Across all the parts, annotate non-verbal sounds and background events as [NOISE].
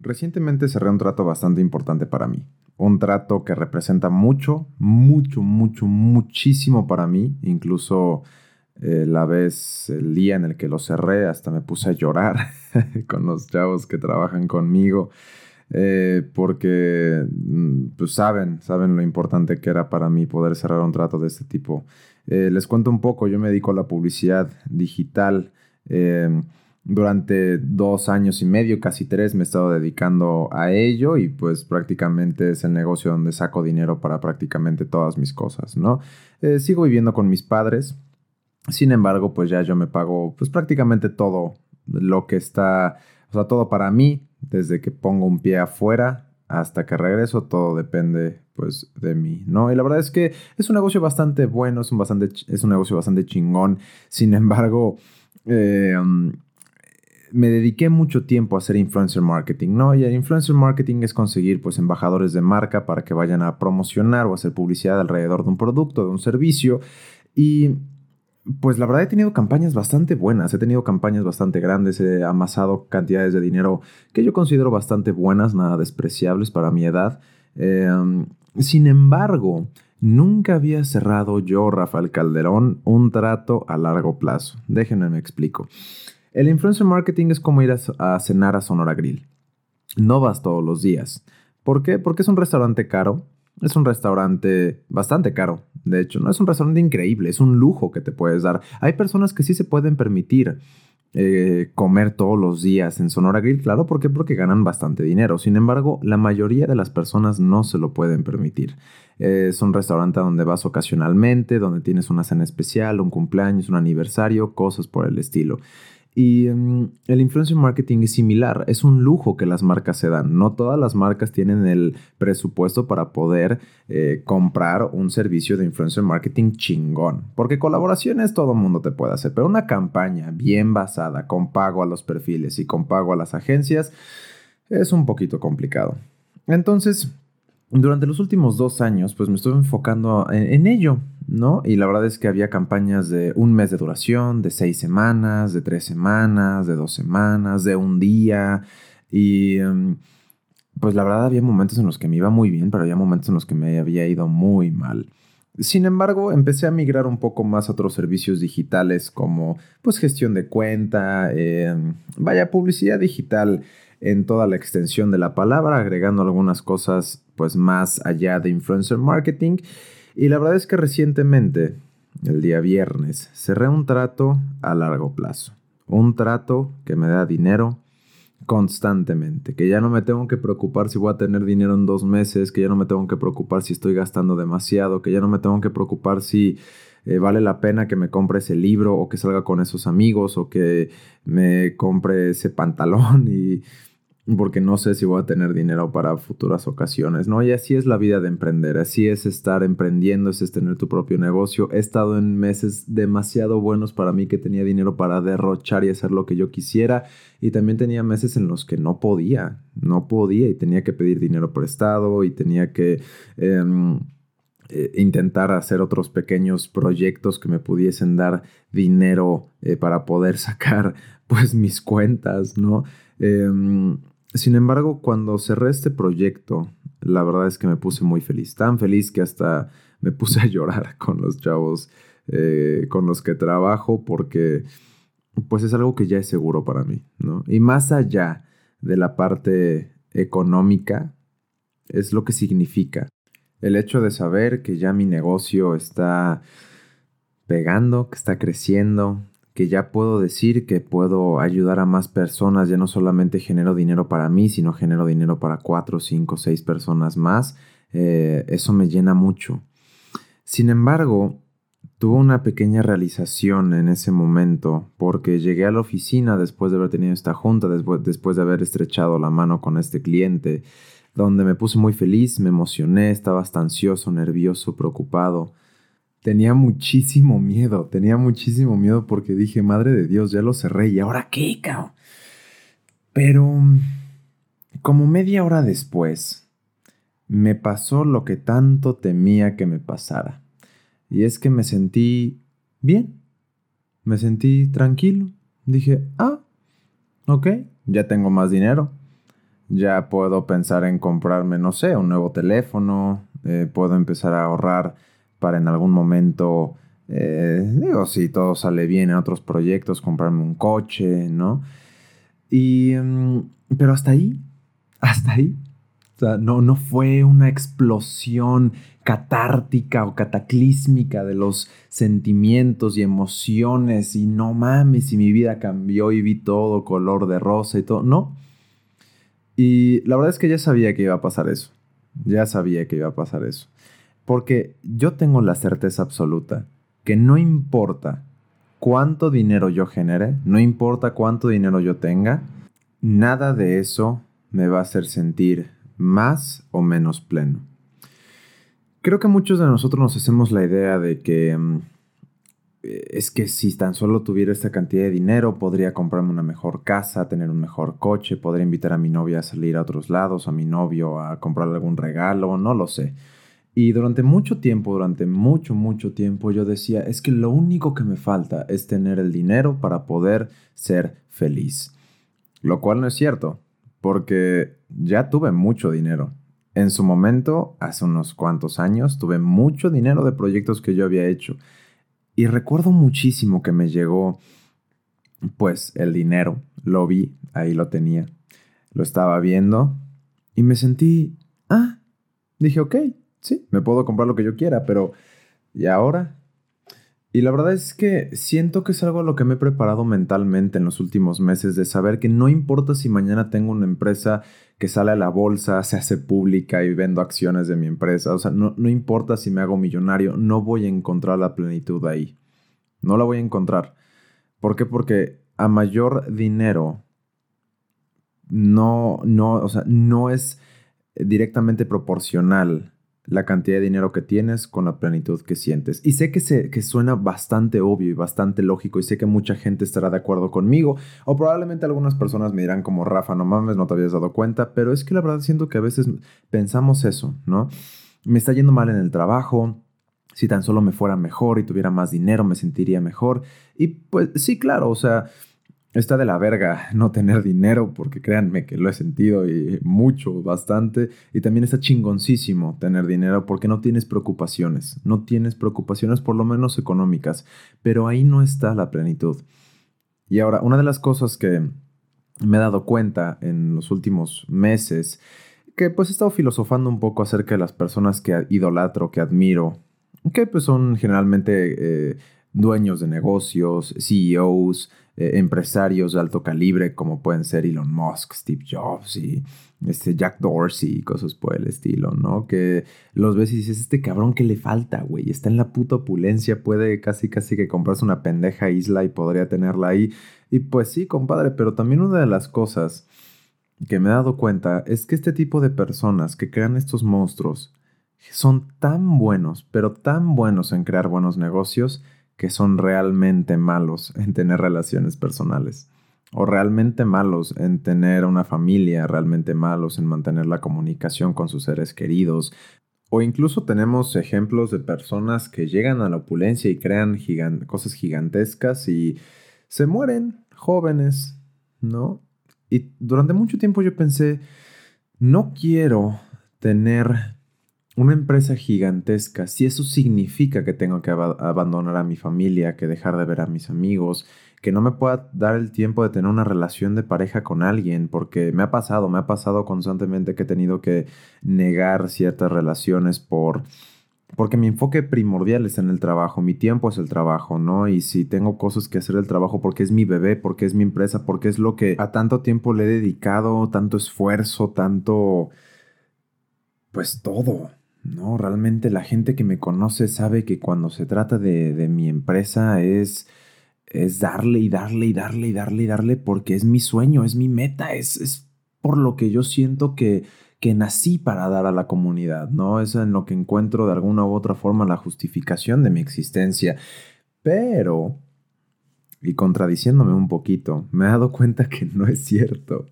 Recientemente cerré un trato bastante importante para mí. Un trato que representa mucho, mucho, mucho, muchísimo para mí. Incluso eh, la vez, el día en el que lo cerré, hasta me puse a llorar [LAUGHS] con los chavos que trabajan conmigo. Eh, porque mm, pues saben, saben lo importante que era para mí poder cerrar un trato de este tipo. Eh, les cuento un poco, yo me dedico a la publicidad digital. Durante dos años y medio, casi tres, me he estado dedicando a ello y pues prácticamente es el negocio donde saco dinero para prácticamente todas mis cosas, ¿no? Eh, sigo viviendo con mis padres, sin embargo, pues ya yo me pago pues prácticamente todo lo que está, o sea, todo para mí, desde que pongo un pie afuera hasta que regreso, todo depende pues de mí, ¿no? Y la verdad es que es un negocio bastante bueno, es un, bastante, es un negocio bastante chingón, sin embargo, eh, me dediqué mucho tiempo a hacer influencer marketing, ¿no? Y el influencer marketing es conseguir pues embajadores de marca para que vayan a promocionar o hacer publicidad alrededor de un producto, de un servicio. Y pues la verdad he tenido campañas bastante buenas, he tenido campañas bastante grandes, he amasado cantidades de dinero que yo considero bastante buenas, nada despreciables para mi edad. Em, sin embargo, nunca había cerrado yo, Rafael Calderón, un trato a largo plazo. Déjenme me explico. El influencer marketing es como ir a, cenar a Sonora Grill. No vas todos los días. ¿Por qué? Porque es un restaurante caro. Es un restaurante bastante caro. De hecho, no es un restaurante increíble, es un lujo que te puedes dar. Hay personas que sí se pueden permitir eh, comer todos los días en Sonora Grill, claro, ¿por qué? Porque ganan bastante dinero. Sin embargo, la mayoría de las personas no se lo pueden permitir. es un restaurante donde vas ocasionalmente, donde tienes una cena especial, un cumpleaños, un aniversario, cosas por el estilo. Y mm, el influencer marketing es similar, es un lujo que las marcas se dan. No todas las marcas tienen el presupuesto para poder eh, comprar un servicio de influencer marketing chingón. Porque colaboraciones todo el mundo te puede hacer, pero una campaña bien basada, con pago a los perfiles y con pago a las agencias, es un poquito complicado. Entonces, durante los últimos dos años, pues me estuve enfocando en, ello, ¿no? Y la verdad es que había campañas de un mes de duración, de seis semanas, de tres semanas, de dos semanas, de un día. Y em, pues la verdad había momentos en los que me iba muy bien, pero había momentos en los que me había ido muy mal. Sin embargo, empecé a migrar un poco más a otros servicios digitales como pues gestión de cuenta, em, vaya publicidad digital en toda la extensión de la palabra, agregando algunas cosas pues más allá de influencer marketing. Y la verdad es que recientemente, el día viernes, cerré un trato a largo plazo. Un trato que me da dinero constantemente, que ya no me tengo que preocupar si voy a tener dinero en dos meses, que ya no me tengo que preocupar si estoy gastando demasiado, que ya no me tengo que preocupar si eh, vale la pena que me compre ese libro o que salga con esos amigos o que me compre ese pantalón [LAUGHS] y porque no sé si voy a tener dinero para futuras ocasiones, ¿no? Y así es la vida de emprender, así es estar emprendiendo, es tener tu propio negocio. He estado en meses demasiado buenos para mí que tenía dinero para derrochar y hacer lo que yo quisiera y también tenía meses en los que no podía, no podía y tenía que pedir dinero prestado y tenía que... Em, eh, intentar hacer otros pequeños proyectos que me pudiesen dar dinero eh, para poder [LAUGHS] sacar pues mis cuentas, ¿no? Em, sin embargo, cuando cerré este proyecto, la verdad es que me puse muy feliz. Tan feliz que hasta me puse a llorar [LAUGHS] con los chavos eh, con los que trabajo porque pues es algo que ya es seguro para mí, ¿no? Y más allá de la parte económica, es lo que significa. El hecho de saber que ya mi negocio está pegando, que está creciendo, que ya puedo decir que puedo ayudar a más personas, ya no solamente genero dinero para mí, sino genero dinero para cuatro, cinco, seis personas más, eh, eso me llena mucho. Sin embargo, tuve una pequeña realización en ese momento, porque llegué a la oficina después de haber tenido esta junta, después, después de haber estrechado la mano con este cliente, donde me puse muy feliz, me emocioné, estaba hasta ansioso, nervioso, preocupado tenía muchísimo miedo, tenía muchísimo miedo porque dije, madre de Dios, ya lo cerré y ahora qué, cabrón. Pero como media hora después, me pasó lo que tanto temía que me pasara. Y es que me sentí bien, me sentí tranquilo. Dije, ah, ok, ya tengo más dinero, ya puedo pensar en comprarme, no sé, un nuevo teléfono, eh, puedo empezar a ahorrar para en algún momento, eh, digo, si todo sale bien en otros proyectos, comprarme un coche, ¿no? Y, mm, pero hasta ahí, [LAUGHS] hasta ahí. O sea, no, no fue una explosión catártica o cataclísmica de los sentimientos y emociones y no mames, y mi vida cambió y vi todo color de rosa y todo. No. Y la verdad es que ya sabía que iba a pasar eso. Ya sabía que iba a pasar eso. Porque yo tengo la certeza absoluta que no importa cuánto dinero yo genere, no importa cuánto dinero yo tenga, nada de eso me va a hacer sentir más o menos pleno. Creo que muchos de nosotros nos hacemos la idea de que mm, es que si tan solo tuviera esta cantidad de dinero, podría comprarme una mejor casa, tener un mejor coche, podría invitar a mi novia a salir a otros lados, a mi novio a comprarle algún regalo, no lo sé. Y durante mucho tiempo, durante mucho, mucho tiempo, yo decía, es que lo único que me falta es tener el dinero para poder ser feliz. Lo cual no es cierto, porque ya tuve mucho dinero. En su momento, hace unos cuantos años, tuve mucho dinero de proyectos que yo había hecho. Y recuerdo muchísimo que me llegó, pues, el dinero. Lo vi, ahí lo tenía. Lo estaba viendo y me sentí, ah, dije, ok, sí, me puedo comprar lo que yo quiera, pero ¿y ahora? Y la verdad es que siento que es algo a lo que me he preparado mentalmente en los últimos meses, de saber que no importa si mañana tengo una empresa que sale a la bolsa, se hace pública y vendo acciones de mi empresa, o sea, no, no importa si me hago millonario, no voy a encontrar la plenitud ahí. No la voy a encontrar. ¿Por qué? Porque a mayor dinero no, no, o sea, no es directamente proporcional la cantidad de dinero que tienes con la plenitud que sientes. Y sé que, se, que suena bastante obvio y bastante lógico y sé que mucha gente estará de acuerdo conmigo o probablemente algunas personas me dirán como Rafa, no mames, no te habías dado cuenta, pero es que la verdad siento que a veces pensamos eso, ¿no? Me está yendo mal en el trabajo, si tan solo me fuera mejor y tuviera más dinero me sentiría mejor. Y pues sí, claro, o sea, está de la verga no tener dinero, porque créanme que lo he sentido y mucho, bastante. Y también está chingoncísimo tener dinero porque no tienes preocupaciones, no tienes preocupaciones por lo menos económicas, pero ahí no está la plenitud. Y ahora, una de las cosas que me he dado cuenta en los últimos meses, que pues he estado filosofando un poco acerca de las personas que idolatro, que admiro, que pues son generalmente eh, dueños de negocios, CEOs, eh, empresarios de alto calibre como pueden ser Elon Musk, Steve Jobs y este Jack Dorsey y cosas por el estilo, ¿no? Que los ves y dices, este cabrón que le falta, güey, está en la puta opulencia, puede casi casi que comprarse una pendeja isla y podría tenerla ahí. Y pues sí, compadre, pero también una de las cosas que me he dado cuenta es que este tipo de personas que crean estos monstruos son tan buenos, pero tan buenos en crear buenos negocios, que son realmente malos en tener relaciones personales o realmente malos en tener una familia, realmente malos en mantener la comunicación con sus seres queridos. O incluso tenemos ejemplos de personas que llegan a la opulencia y crean cosas gigantescas y se mueren jóvenes, ¿no? Y durante mucho tiempo yo pensé, no quiero tener una empresa gigantesca, si eso significa que tengo que abandonar a mi familia, que dejar de ver a mis amigos, que no me pueda dar el tiempo de tener una relación de pareja con alguien, porque me ha pasado, me ha pasado constantemente que he tenido que negar ciertas relaciones por porque mi enfoque primordial es en el trabajo, mi tiempo es el trabajo, ¿no? Y si tengo cosas que hacer el trabajo porque es mi bebé, porque es mi empresa, porque es lo que a tanto tiempo le he dedicado, tanto esfuerzo, tanto pues todo. No, realmente la gente que me conoce sabe que cuando se trata de, mi empresa es, es darle y darle y darle y darle y darle porque es mi sueño, es mi meta, es, es por lo que yo siento que, que nací para dar a la comunidad, ¿no? Es en lo que encuentro de alguna u otra forma la justificación de mi existencia. Pero y contradiciéndome un poquito, me he dado cuenta que no es cierto.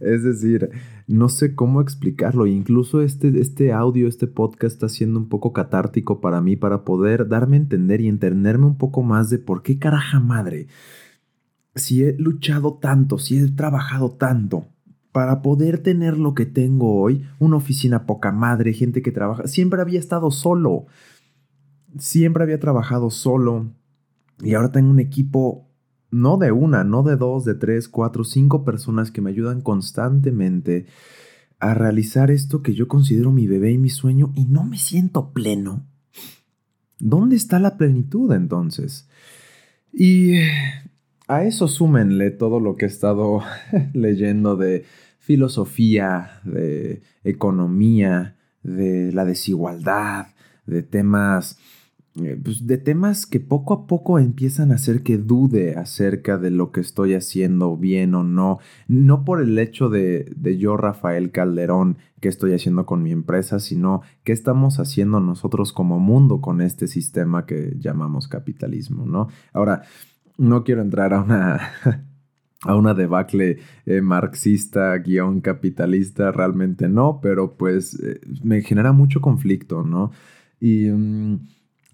Es decir, no sé cómo explicarlo. Incluso este, este audio, este podcast está siendo un poco catártico para mí para poder darme a entender y entenderme un poco más de por qué caraja madre. Si he luchado tanto, si he trabajado tanto para poder tener lo que tengo hoy, una oficina poca madre, gente que trabaja, siempre había estado solo, siempre había trabajado solo y ahora tengo un equipo no de una, no de dos, de tres, cuatro, cinco personas que me ayudan constantemente a realizar esto que yo considero mi bebé y mi sueño y no me siento pleno. ¿Dónde está la plenitud entonces? Y a eso súmenle todo lo que he estado [LAUGHS] leyendo de filosofía, de economía, de la desigualdad, de temas, pues de temas que poco a poco empiezan a hacer que dude acerca de lo que estoy haciendo bien o no, no por el hecho de, de yo, Rafael Calderón, que estoy haciendo con mi empresa, sino qué estamos haciendo nosotros como mundo con este sistema que llamamos capitalismo, ¿no? Ahora, no quiero entrar a una [LAUGHS] a una debacle eh, marxista, guion capitalista, realmente no, pero pues eh, me genera mucho conflicto, ¿no? Y mm,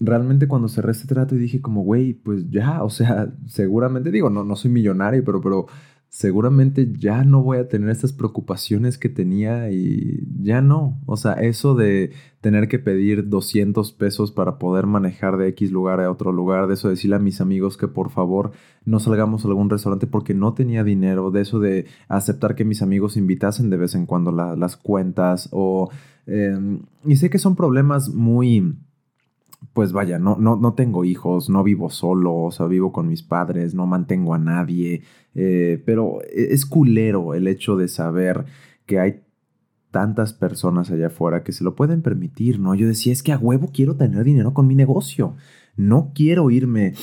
realmente cuando cerré este trato y dije como, güey, pues ya, [LAUGHS] o sea, seguramente digo, no, no soy millonario, pero, pero seguramente ya no voy a tener estas preocupaciones que tenía y ya no. O sea, eso de tener que pedir 200 pesos para poder manejar de X lugar a otro lugar, de eso de decirle a mis amigos que por favor no salgamos a algún restaurante porque no tenía dinero, de eso de aceptar que mis amigos invitasen de vez en cuando las cuentas o... Em, y sé que son problemas muy pues vaya, no, no, no tengo hijos, no vivo solo, o sea, vivo con mis padres, no mantengo a nadie, eh, pero e, es culero el hecho de saber que hay tantas personas allá afuera que se lo pueden permitir, ¿no? Yo decía, es que a huevo quiero tener dinero con mi negocio, no quiero irme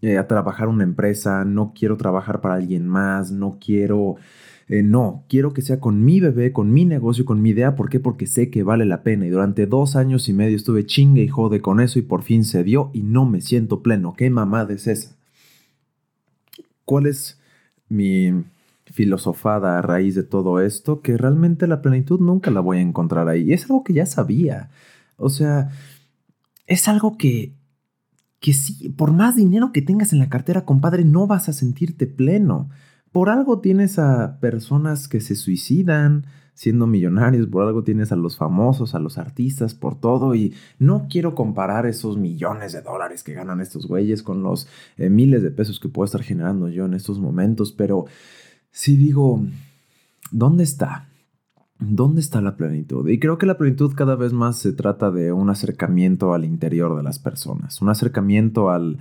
eh, a trabajar una empresa, no quiero trabajar para alguien más, no quiero eh, no, quiero que sea con mi bebé, con mi negocio, con mi idea. ¿Por qué? Porque sé que vale la pena. Y durante dos años y medio estuve chingue y jode con eso y por fin se dio y no me siento pleno. ¿Qué mamada es esa? ¿Cuál es mi filosofada a raíz de todo esto? Que realmente la plenitud nunca la voy a encontrar ahí. Y es algo que ya sabía. O sea, es algo que que sí, por más dinero que tengas en la cartera, compadre, no vas a sentirte pleno. Por algo tienes a personas que se suicidan siendo millonarios, por algo tienes a los famosos, a los artistas, por todo. Y no quiero comparar esos millones de dólares que ganan estos güeyes con los eh, miles de pesos que puedo estar generando yo en estos momentos, pero sí digo, ¿dónde está? ¿Dónde está la plenitud? Y creo que la plenitud cada vez más se trata de un acercamiento al interior de las personas, un acercamiento al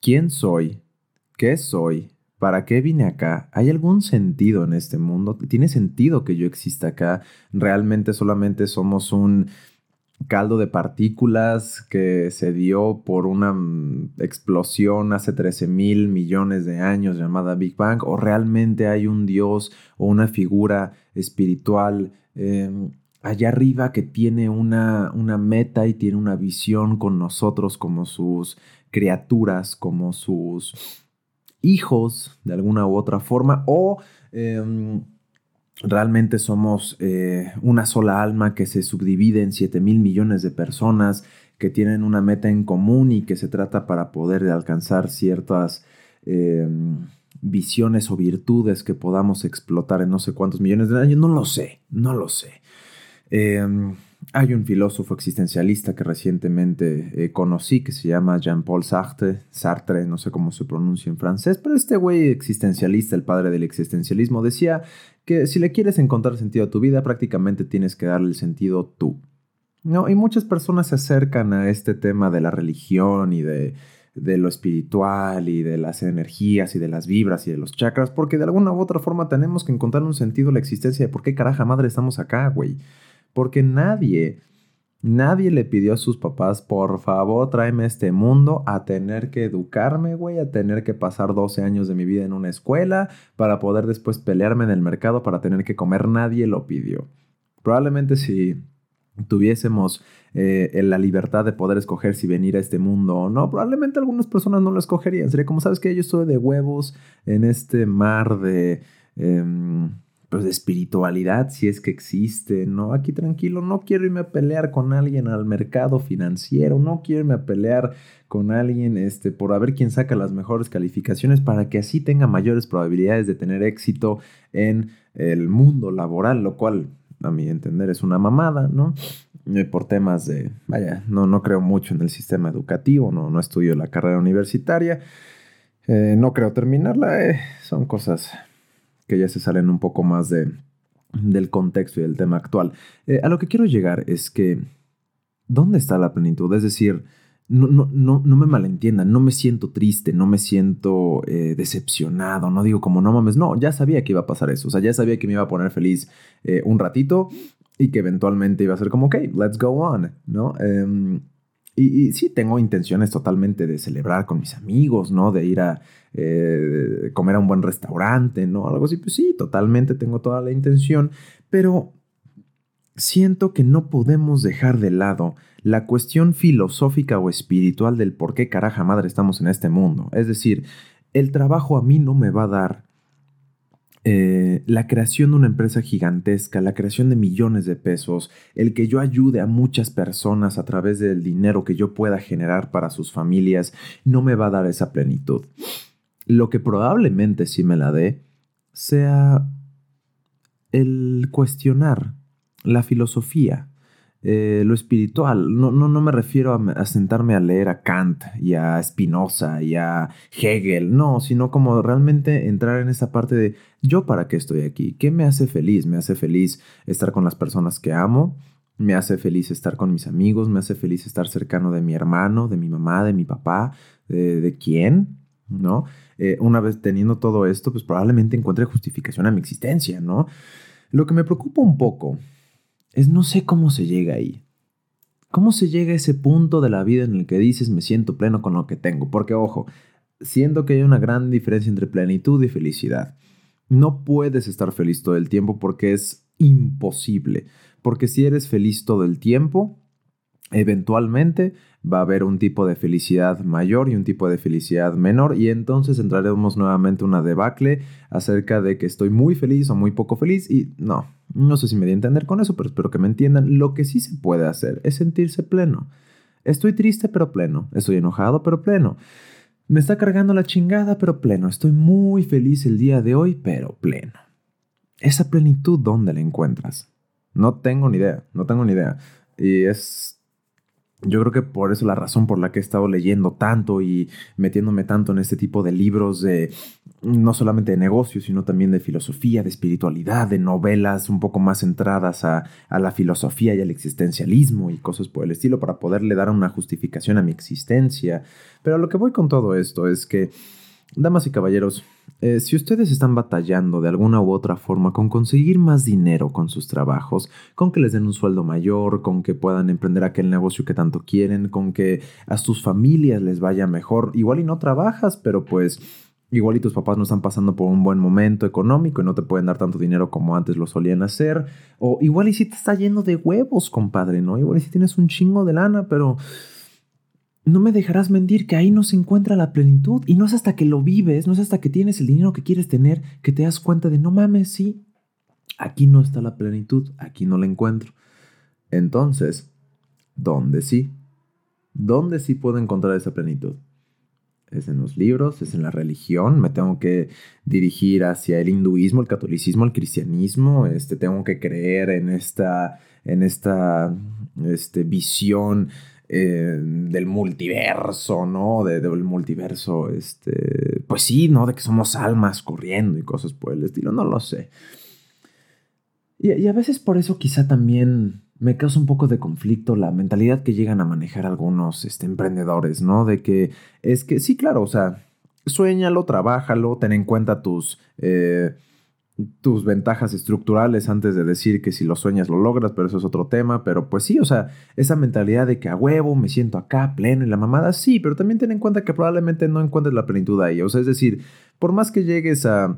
quién soy, qué soy, ¿Para qué vine acá? ¿Hay algún sentido en este mundo? ¿Tiene sentido que yo exista acá? ¿Realmente solamente somos un caldo de partículas que se dio por una mm, explosión hace 13 mil millones de años llamada Big Bang? ¿O realmente hay un Dios o una figura espiritual em, allá arriba que tiene una, una meta y tiene una visión con nosotros como sus criaturas, como sus hijos de alguna u otra forma o em, realmente somos eh, una sola alma que se subdivide en 7 mil millones de personas que tienen una meta en común y que se trata para poder alcanzar ciertas em, visiones o virtudes que podamos explotar en no sé cuántos millones de años. No lo sé, no lo sé. Hay un filósofo existencialista que recientemente eh, conocí que se llama Jean-Paul Sartre, Sartre, no sé cómo se pronuncia en francés, pero este güey existencialista, el padre del existencialismo, decía que si le quieres encontrar sentido a tu vida, prácticamente tienes que darle el sentido tú. ¿No? Y muchas personas se acercan a este tema de la religión y de, de lo espiritual y de las energías y de las vibras y de los chakras, porque de alguna u otra forma tenemos que encontrar un sentido a la existencia de por qué caraja madre estamos acá, güey. Porque nadie, nadie le pidió a sus papás, por favor, tráeme este mundo a tener que educarme, güey, a tener que pasar 12 años de mi vida en una escuela para poder después pelearme en el mercado para tener que comer. Nadie lo pidió. Probablemente si tuviésemos eh, la libertad de poder escoger si venir a este mundo o no, probablemente algunas personas no lo escogerían. Sería como, ¿sabes que Yo estoy de huevos en este mar de... Em, pues de espiritualidad, si es que existe, ¿no? Aquí tranquilo, no quiero irme a pelear con alguien al mercado financiero, no quiero irme a pelear con alguien este, por a ver quién saca las mejores calificaciones para que así tenga mayores probabilidades de tener éxito en el mundo laboral, lo cual a mi entender es una mamada, ¿no? Eh, por temas de, vaya, no, no creo mucho en el sistema educativo, no, no estudio la carrera universitaria, eh, no creo terminarla, eh, son cosas que ya se salen un poco más de, del contexto y del tema actual. a lo que quiero llegar es que, ¿dónde está la plenitud? Es decir, no, no, no, no me malentiendan, no me siento triste, no me siento decepcionado, no digo como no mames, no, ya sabía que iba a pasar eso, o sea, ya sabía que me iba a poner feliz un ratito y que eventualmente iba a ser como, ok, let's go on, ¿no? Em, y, sí, tengo intenciones totalmente de celebrar con mis amigos, ¿no? De ir a eh, comer a un buen restaurante, ¿no? Algo así, pues sí, totalmente tengo toda la intención, pero siento que no podemos dejar de lado la cuestión filosófica o espiritual del por qué caraja madre estamos en este mundo. Es decir, el trabajo a mí no me va a dar eh, la creación de una empresa gigantesca, la creación de millones de pesos, el que yo ayude a muchas personas a través del dinero que yo pueda generar para sus familias, no me va a dar esa plenitud. Lo que probablemente sí me la dé sea el cuestionar la filosofía, eh, lo espiritual. No, no, no me refiero a, sentarme a leer a Kant y a Spinoza y a Hegel, no, sino como realmente entrar en esa parte de yo para qué estoy aquí, qué me hace feliz, me hace feliz estar con las personas que amo, me hace feliz estar con mis amigos, me hace feliz estar cercano de mi hermano, de mi mamá, de mi papá, de, quién, ¿no? Eh, una vez teniendo todo esto, pues probablemente encuentre justificación a mi existencia, ¿no? Lo que me preocupa un poco es no sé cómo se llega ahí. ¿Cómo se llega a ese punto de la vida en el que dices me siento pleno con lo que tengo? Porque ojo, siento que hay una gran diferencia entre plenitud y felicidad. No puedes estar feliz todo el tiempo porque es imposible. Porque si eres feliz todo el tiempo, eventualmente va a haber un tipo de felicidad mayor y un tipo de felicidad menor y entonces entraremos nuevamente una debacle acerca de que estoy muy feliz o muy poco feliz y no, no sé si me di a entender con eso, pero espero que me entiendan. Lo que sí se puede hacer es sentirse pleno. Estoy triste pero pleno, estoy enojado pero pleno. Me está cargando la chingada pero pleno, estoy muy feliz el día de hoy pero pleno. Esa plenitud, ¿dónde la encuentras? No tengo ni idea, no tengo ni idea. Y es yo creo que por eso la razón por la que he estado leyendo tanto y metiéndome tanto en este tipo de libros de no solamente de negocios, sino también de filosofía, de espiritualidad, de novelas un poco más centradas a, a, la filosofía y al existencialismo y cosas por el estilo para poderle dar una justificación a mi existencia. Pero lo que voy con todo esto es que, damas y caballeros, eh, si ustedes están batallando de alguna u otra forma con conseguir más dinero con sus trabajos, con que les den un sueldo mayor, con que puedan emprender aquel negocio que tanto quieren, con que a sus familias les vaya mejor, igual y no trabajas, pero pues igual y tus papás no están pasando por un buen momento económico y no te pueden dar tanto dinero como antes lo solían hacer, o igual y si te está lleno de huevos, compadre, ¿no? Igual y si tienes un chingo de lana, pero no me dejarás mentir que ahí no se encuentra la plenitud y no es hasta que lo vives, no es hasta que tienes el dinero que quieres tener que te das cuenta de no mames, sí, aquí no está la plenitud, aquí no la encuentro. Entonces, ¿dónde sí? ¿Dónde sí puedo encontrar esa plenitud? Es en los libros, es en la religión, me tengo que dirigir hacia el hinduismo, el catolicismo, el cristianismo, este, tengo que creer en esta, en esta este, visión eh, del multiverso, ¿no? De, del multiverso, este, pues sí, ¿no? De que somos almas corriendo y cosas por el estilo, no lo sé. Y, a veces por eso quizá también me causa un poco de conflicto la mentalidad que llegan a manejar algunos este, emprendedores, ¿no? De que es que, sí, claro, o sea, sueñalo, trabájalo, ten en cuenta tus... Eh, tus ventajas estructurales antes de decir que si lo sueñas lo logras, pero eso es otro tema. Pero pues sí, o sea, esa mentalidad de que a huevo me siento acá pleno y la mamada, sí, pero también ten en cuenta que probablemente no encuentres la plenitud ahí. O sea, es decir, por más que llegues a.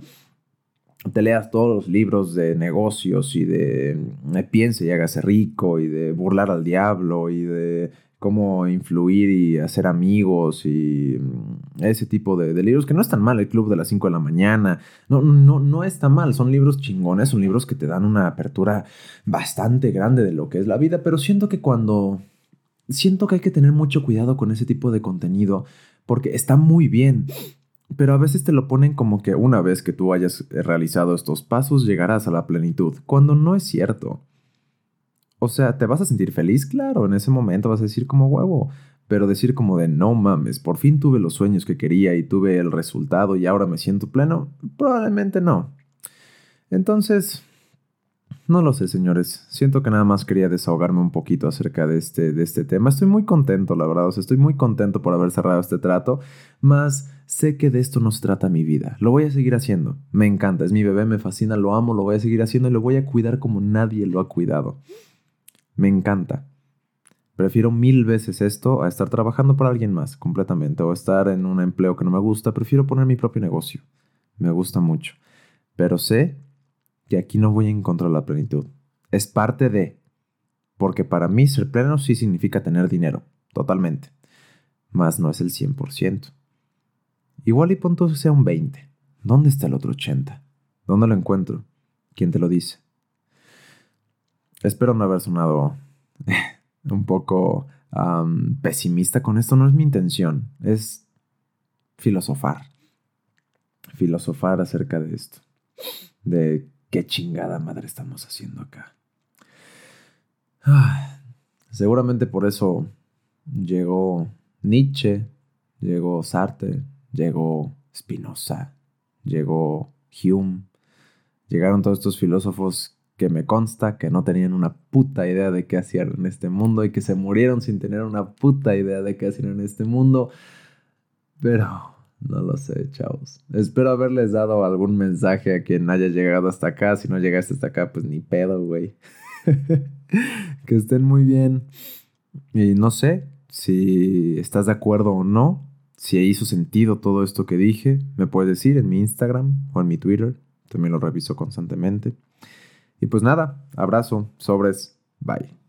Te leas todos los libros de negocios y de piense y hágase rico y de burlar al diablo y de cómo influir y hacer amigos y mm, ese tipo de, libros, que no es tan mal, el club de las 5 de la mañana, no, no, no está mal, son libros chingones, son libros que te dan una apertura bastante grande de lo que es la vida, pero siento que cuando, siento que hay que tener mucho cuidado con ese tipo de contenido, porque está muy bien, Pero a veces te lo ponen como que una vez que tú hayas realizado estos pasos llegarás a la plenitud, cuando no es cierto. O sea, ¿te vas a sentir feliz? Claro, en ese momento vas a decir como huevo, pero decir como de no mames, por fin tuve los sueños que quería y tuve el resultado y ahora me siento pleno, probablemente no. Entonces, no lo sé, señores. Siento que nada más quería desahogarme un poquito acerca de este, de este tema. Estoy muy contento, la verdad. O sea, estoy muy contento por haber cerrado este trato. Más sé que de esto nos trata mi vida. Lo voy a seguir haciendo. Me encanta. Es mi bebé, me fascina, lo amo, lo voy a seguir haciendo y lo voy a cuidar como nadie lo ha cuidado. Me encanta. Prefiero mil veces esto a estar trabajando para alguien más completamente o estar en un empleo que no me gusta. Prefiero poner mi propio negocio. Me gusta mucho. Pero sé que aquí no voy a encontrar la plenitud. Es parte de. Porque para mí ser pleno sí significa tener dinero. Totalmente. Más no es el 100%. Igual y punto sea un 20. ¿Dónde está el otro 80? ¿Dónde lo encuentro? ¿Quién te lo dice? Espero no haber sonado [LAUGHS] un poco pesimista con esto. No es mi intención. Es filosofar. Filosofar acerca de esto. De qué chingada madre estamos haciendo acá. Ah, seguramente por eso llegó Nietzsche, llegó Sartre, llegó Spinoza, llegó Hume. Llegaron todos estos filósofos que me consta que no tenían una puta idea de qué hacían en este mundo y que se murieron sin tener una puta idea de qué hacían en este mundo. Pero no lo sé, chavos. Espero haberles dado algún mensaje a quien haya llegado hasta acá. Si no llegaste hasta acá, pues ni pedo, güey. [LAUGHS] que estén muy bien. Y no sé si estás de acuerdo o no. Si hizo sentido todo esto que dije, me puedes decir en mi Instagram o en mi Twitter. También lo reviso constantemente. Y pues nada, abrazo, sobres, bye.